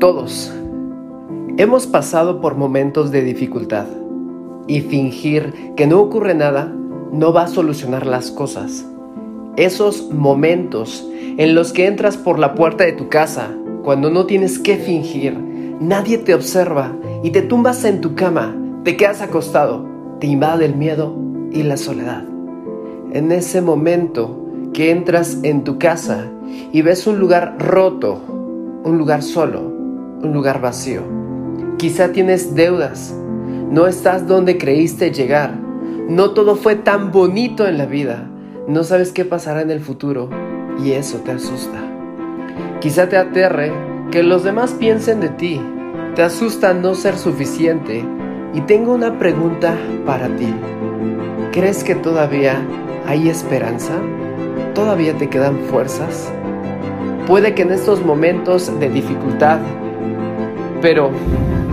Todos hemos pasado por momentos de dificultad y fingir que no ocurre nada no va a solucionar las cosas. Esos momentos en los que entras por la puerta de tu casa cuando no tienes que fingir, nadie te observa y te tumbas en tu cama, te quedas acostado, te invade el miedo y la soledad. En ese momento que entras en tu casa y ves un lugar roto, un lugar solo, un lugar vacío. Quizá tienes deudas, no estás donde creíste llegar, no todo fue tan bonito en la vida, no sabes qué pasará en el futuro y eso te asusta. Quizá te aterre que los demás piensen de ti, te asusta no ser suficiente y tengo una pregunta para ti. ¿Crees que todavía hay esperanza? ¿Todavía te quedan fuerzas? Puede que en estos momentos de dificultad, pero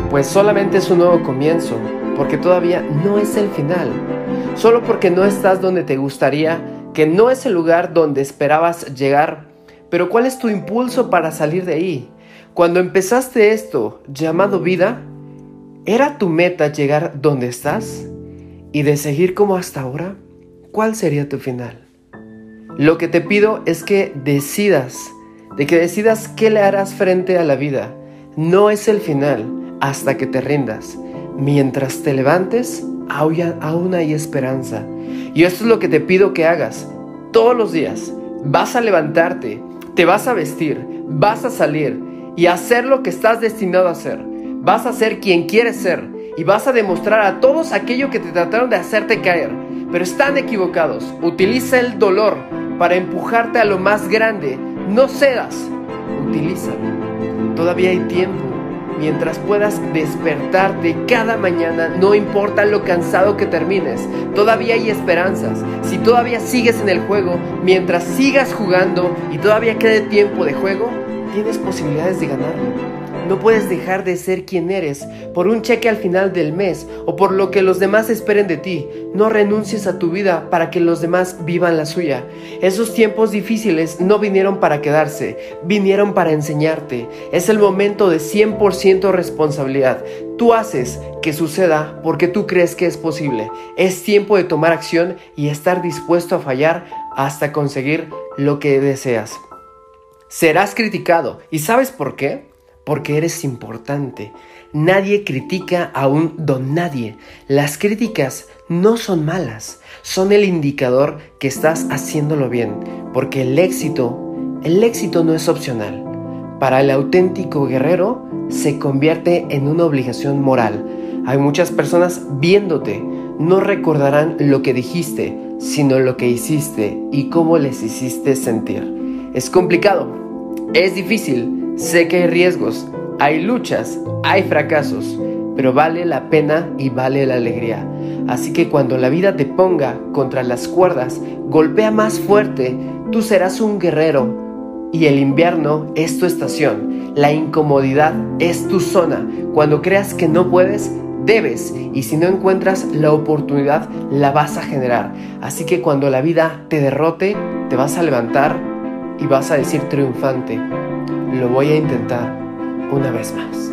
pues solamente es un nuevo comienzo, porque todavía no es el final. Solo porque no estás donde te gustaría, que no es el lugar donde esperabas llegar. Pero ¿cuál es tu impulso para salir de ahí? Cuando empezaste esto llamado vida, ¿era tu meta llegar donde estás? ¿Y de seguir como hasta ahora? ¿Cuál sería tu final? Lo que te pido es que decidas de que decidas qué le harás frente a la vida. No es el final hasta que te rindas. Mientras te levantes, aún hay esperanza. Y esto es lo que te pido que hagas todos los días. Vas a levantarte, te vas a vestir, vas a salir y hacer lo que estás destinado a hacer. Vas a ser quien quieres ser y vas a demostrar a todos aquello que te trataron de hacerte caer, pero están equivocados. Utiliza el dolor para empujarte a lo más grande no cedas, utilízalo. Todavía hay tiempo. Mientras puedas despertarte cada mañana, no importa lo cansado que termines, todavía hay esperanzas. Si todavía sigues en el juego, mientras sigas jugando y todavía quede tiempo de juego, tienes posibilidades de ganarlo. No puedes dejar de ser quien eres por un cheque al final del mes o por lo que los demás esperen de ti. No renuncies a tu vida para que los demás vivan la suya. Esos tiempos difíciles no vinieron para quedarse, vinieron para enseñarte. Es el momento de 100% responsabilidad. Tú haces que suceda porque tú crees que es posible. Es tiempo de tomar acción y estar dispuesto a fallar hasta conseguir lo que deseas. Serás criticado. ¿Y sabes por qué? Porque eres importante. Nadie critica a un don nadie. Las críticas no son malas, son el indicador que estás haciéndolo bien, porque el éxito, el éxito no es opcional. Para el auténtico guerrero se convierte en una obligación moral. Hay muchas personas viéndote, no recordarán lo que dijiste, sino lo que hiciste y cómo les hiciste sentir. Es complicado, es difícil, Sé que hay riesgos, hay luchas, hay fracasos, pero vale la pena y vale la alegría. Así que cuando la vida te ponga contra las cuerdas, golpea más fuerte, tú serás un guerrero. Y el invierno es tu estación, la incomodidad es tu zona. Cuando creas que no puedes, debes. Y si no encuentras la oportunidad, la vas a generar. Así que cuando la vida te derrote, te vas a levantar y vas a decir triunfante lo voy a intentar una vez más.